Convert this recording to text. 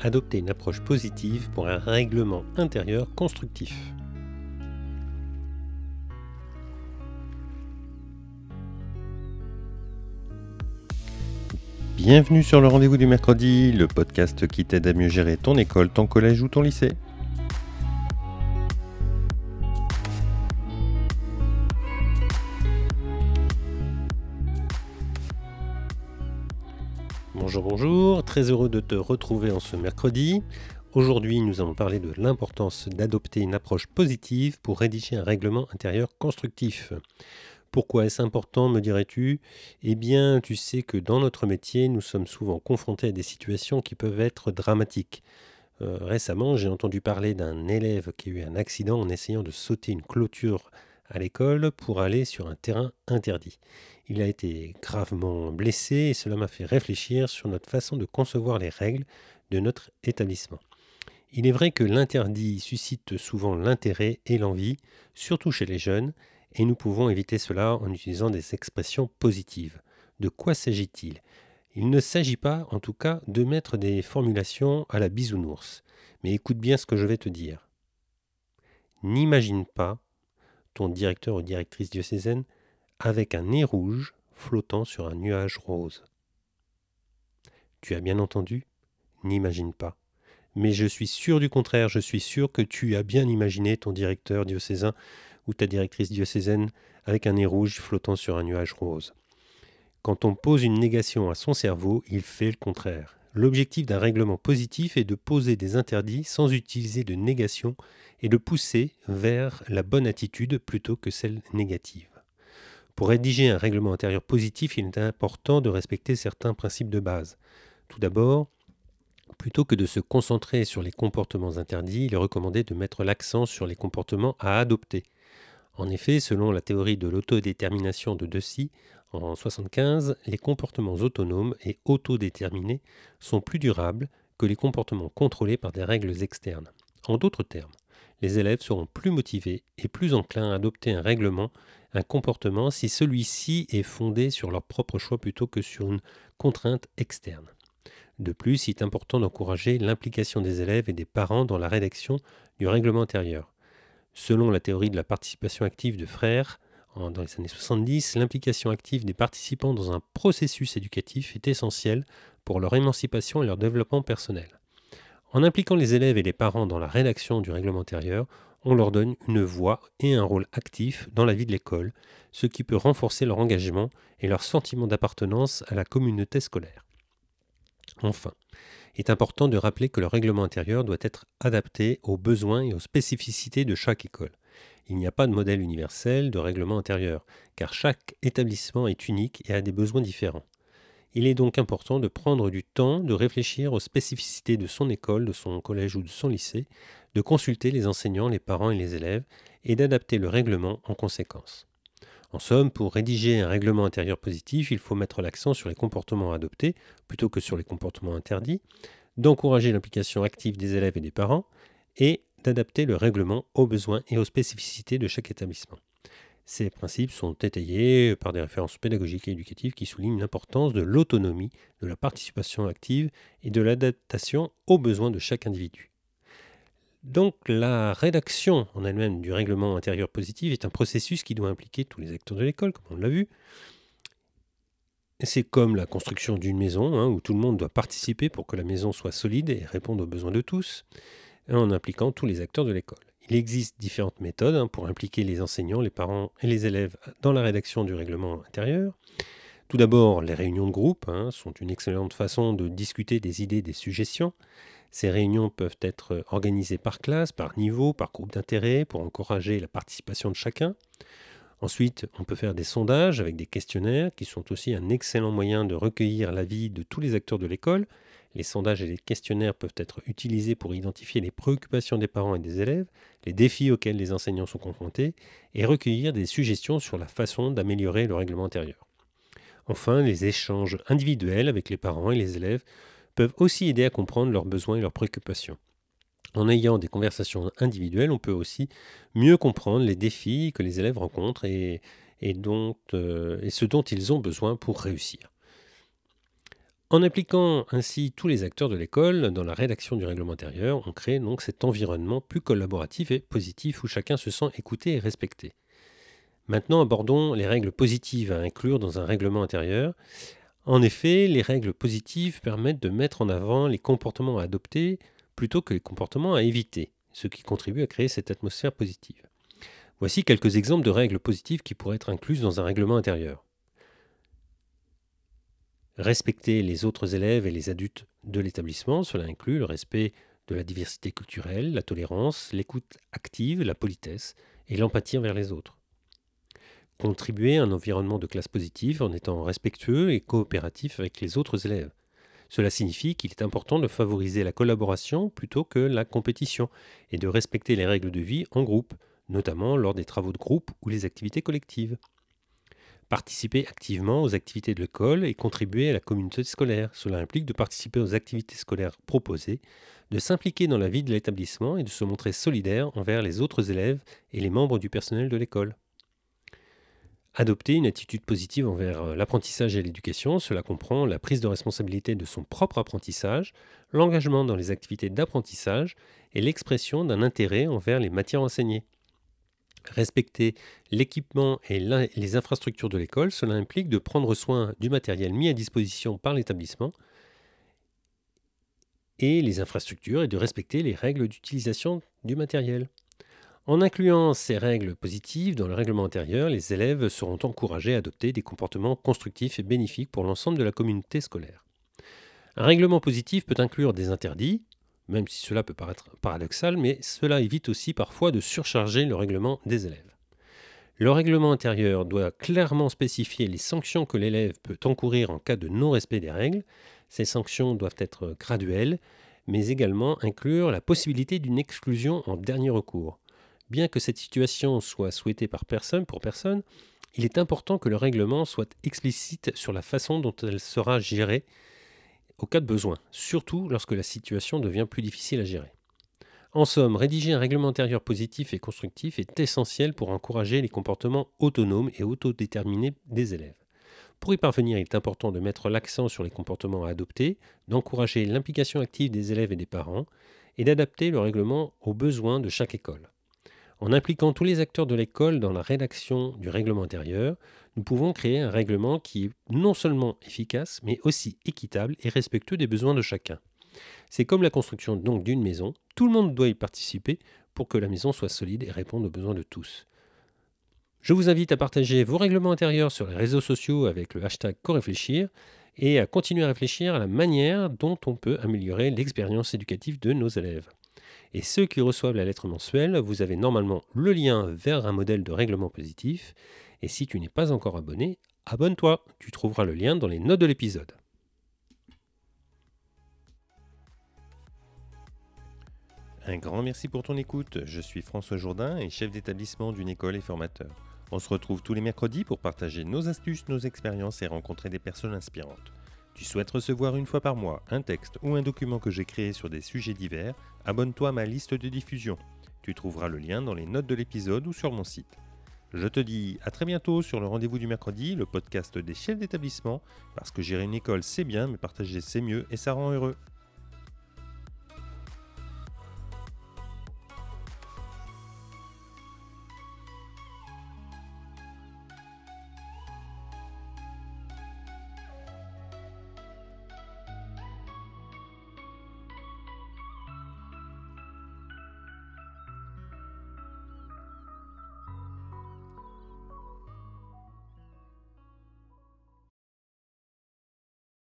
adopter une approche positive pour un règlement intérieur constructif. Bienvenue sur le rendez-vous du mercredi, le podcast qui t'aide à mieux gérer ton école, ton collège ou ton lycée. Bonjour, bonjour, très heureux de te retrouver en ce mercredi. Aujourd'hui, nous allons parler de l'importance d'adopter une approche positive pour rédiger un règlement intérieur constructif. Pourquoi est-ce important, me dirais-tu? Eh bien, tu sais que dans notre métier, nous sommes souvent confrontés à des situations qui peuvent être dramatiques. Euh, récemment, j'ai entendu parler d'un élève qui a eu un accident en essayant de sauter une clôture à l'école pour aller sur un terrain interdit. Il a été gravement blessé et cela m'a fait réfléchir sur notre façon de concevoir les règles de notre établissement. Il est vrai que l'interdit suscite souvent l'intérêt et l'envie, surtout chez les jeunes, et nous pouvons éviter cela en utilisant des expressions positives. De quoi s'agit-il? Il ne s'agit pas, en tout cas, de mettre des formulations à la bisounours. Mais écoute bien ce que je vais te dire. N'imagine pas ton directeur ou directrice diocésaine avec un nez rouge flottant sur un nuage rose. Tu as bien entendu? N'imagine pas. Mais je suis sûr du contraire, je suis sûr que tu as bien imaginé ton directeur diocésain ou ta directrice diocésaine avec un nez rouge flottant sur un nuage rose. Quand on pose une négation à son cerveau, il fait le contraire. L'objectif d'un règlement positif est de poser des interdits sans utiliser de négation et de pousser vers la bonne attitude plutôt que celle négative. Pour rédiger un règlement intérieur positif, il est important de respecter certains principes de base. Tout d'abord, plutôt que de se concentrer sur les comportements interdits, il est recommandé de mettre l'accent sur les comportements à adopter. En effet, selon la théorie de l'autodétermination de Deci, en 1975, les comportements autonomes et autodéterminés sont plus durables que les comportements contrôlés par des règles externes. En d'autres termes, les élèves seront plus motivés et plus enclins à adopter un règlement, un comportement, si celui-ci est fondé sur leur propre choix plutôt que sur une contrainte externe. De plus, il est important d'encourager l'implication des élèves et des parents dans la rédaction du règlement intérieur. Selon la théorie de la participation active de Frère, dans les années 70, l'implication active des participants dans un processus éducatif est essentielle pour leur émancipation et leur développement personnel. En impliquant les élèves et les parents dans la rédaction du règlement intérieur, on leur donne une voix et un rôle actif dans la vie de l'école, ce qui peut renforcer leur engagement et leur sentiment d'appartenance à la communauté scolaire. Enfin, il est important de rappeler que le règlement intérieur doit être adapté aux besoins et aux spécificités de chaque école. Il n'y a pas de modèle universel de règlement intérieur, car chaque établissement est unique et a des besoins différents. Il est donc important de prendre du temps de réfléchir aux spécificités de son école, de son collège ou de son lycée, de consulter les enseignants, les parents et les élèves, et d'adapter le règlement en conséquence. En somme, pour rédiger un règlement intérieur positif, il faut mettre l'accent sur les comportements adoptés plutôt que sur les comportements interdits, d'encourager l'implication active des élèves et des parents, et d'adapter le règlement aux besoins et aux spécificités de chaque établissement. Ces principes sont étayés par des références pédagogiques et éducatives qui soulignent l'importance de l'autonomie, de la participation active et de l'adaptation aux besoins de chaque individu. Donc la rédaction en elle-même du règlement intérieur positif est un processus qui doit impliquer tous les acteurs de l'école, comme on l'a vu. C'est comme la construction d'une maison, hein, où tout le monde doit participer pour que la maison soit solide et réponde aux besoins de tous, en impliquant tous les acteurs de l'école. Il existe différentes méthodes hein, pour impliquer les enseignants, les parents et les élèves dans la rédaction du règlement intérieur. Tout d'abord, les réunions de groupe hein, sont une excellente façon de discuter des idées, des suggestions. Ces réunions peuvent être organisées par classe, par niveau, par groupe d'intérêt, pour encourager la participation de chacun. Ensuite, on peut faire des sondages avec des questionnaires, qui sont aussi un excellent moyen de recueillir l'avis de tous les acteurs de l'école. Les sondages et les questionnaires peuvent être utilisés pour identifier les préoccupations des parents et des élèves, les défis auxquels les enseignants sont confrontés, et recueillir des suggestions sur la façon d'améliorer le règlement intérieur. Enfin, les échanges individuels avec les parents et les élèves peuvent aussi aider à comprendre leurs besoins et leurs préoccupations. En ayant des conversations individuelles, on peut aussi mieux comprendre les défis que les élèves rencontrent et, euh, ce dont ils ont besoin pour réussir. En impliquant ainsi tous les acteurs de l'école dans la rédaction du règlement intérieur, on crée donc cet environnement plus collaboratif et positif où chacun se sent écouté et respecté. Maintenant, abordons les règles positives à inclure dans un règlement intérieur. En effet, les règles positives permettent de mettre en avant les comportements à adopter plutôt que les comportements à éviter, ce qui contribue à créer cette atmosphère positive. Voici quelques exemples de règles positives qui pourraient être incluses dans un règlement intérieur. Respecter les autres élèves et les adultes de l'établissement, cela inclut le respect de la diversité culturelle, la tolérance, l'écoute active, la politesse et l'empathie envers les autres. Contribuer à un environnement de classe positive en étant respectueux et coopératif avec les autres élèves. Cela signifie qu'il est important de favoriser la collaboration plutôt que la compétition et de respecter les règles de vie en groupe, notamment lors des travaux de groupe ou les activités collectives participer activement aux activités de l'école et contribuer à la communauté scolaire. Cela implique de participer aux activités scolaires proposées, de s'impliquer dans la vie de l'établissement et de se montrer solidaire envers les autres élèves et les membres du personnel de l'école. Adopter une attitude positive envers euh, l'apprentissage et l'éducation, cela comprend la prise de responsabilité de son propre apprentissage, l'engagement dans les activités d'apprentissage et l'expression d'un intérêt envers les matières enseignées. Respecter l'équipement et les infrastructures de l'école, cela implique de prendre soin du matériel mis à disposition par l'établissement et les infrastructures et de respecter les règles d'utilisation du matériel. En incluant ces règles positives dans le règlement intérieur, les élèves seront encouragés à adopter des comportements constructifs et bénéfiques pour l'ensemble de la communauté scolaire. Un règlement positif peut inclure des interdits, même si cela peut paraître paradoxal, mais cela évite aussi parfois de surcharger le règlement des élèves. Le règlement intérieur doit clairement spécifier les sanctions que l'élève peut encourir en cas de non-respect des règles. Ces sanctions doivent être graduelles, mais également inclure la possibilité d'une exclusion en dernier recours. Bien que cette situation soit souhaitée par personne pour personne, il est important que le règlement soit explicite sur la façon dont elle sera gérée au cas de besoin, surtout lorsque la situation devient plus difficile à gérer. En somme, rédiger un règlement intérieur positif et constructif est essentiel pour encourager les comportements autonomes et autodéterminés des élèves. Pour y parvenir, il est important de mettre l'accent sur les comportements à adopter, d'encourager l'implication active des élèves et des parents, et d'adapter le règlement aux besoins de chaque école. En impliquant tous les acteurs de l'école dans la rédaction du règlement intérieur, nous pouvons créer un règlement qui est non seulement efficace, mais aussi équitable et respectueux des besoins de chacun. C'est comme la construction donc d'une maison, tout le monde doit y participer pour que la maison soit solide et réponde aux besoins de tous. Je vous invite à partager vos règlements intérieurs sur les réseaux sociaux avec le hashtag Coréfléchir et à continuer à réfléchir à la manière dont on peut améliorer l'expérience éducative de nos élèves. Et ceux qui reçoivent la lettre mensuelle, vous avez normalement le lien vers un modèle de règlement positif. Et si tu n'es pas encore abonné, abonne-toi. Tu trouveras le lien dans les notes de l'épisode. Un grand merci pour ton écoute. Je suis François Jourdain et chef d'établissement d'une école et formateur. On se retrouve tous les mercredis pour partager nos astuces, nos expériences et rencontrer des personnes inspirantes. Tu souhaites recevoir une fois par mois un texte ou un document que j'ai créé sur des sujets divers Abonne-toi à ma liste de diffusion. Tu trouveras le lien dans les notes de l'épisode ou sur mon site. Je te dis à très bientôt sur le rendez-vous du mercredi, le podcast des chefs d'établissement, parce que gérer une école c'est bien, mais partager c'est mieux et ça rend heureux.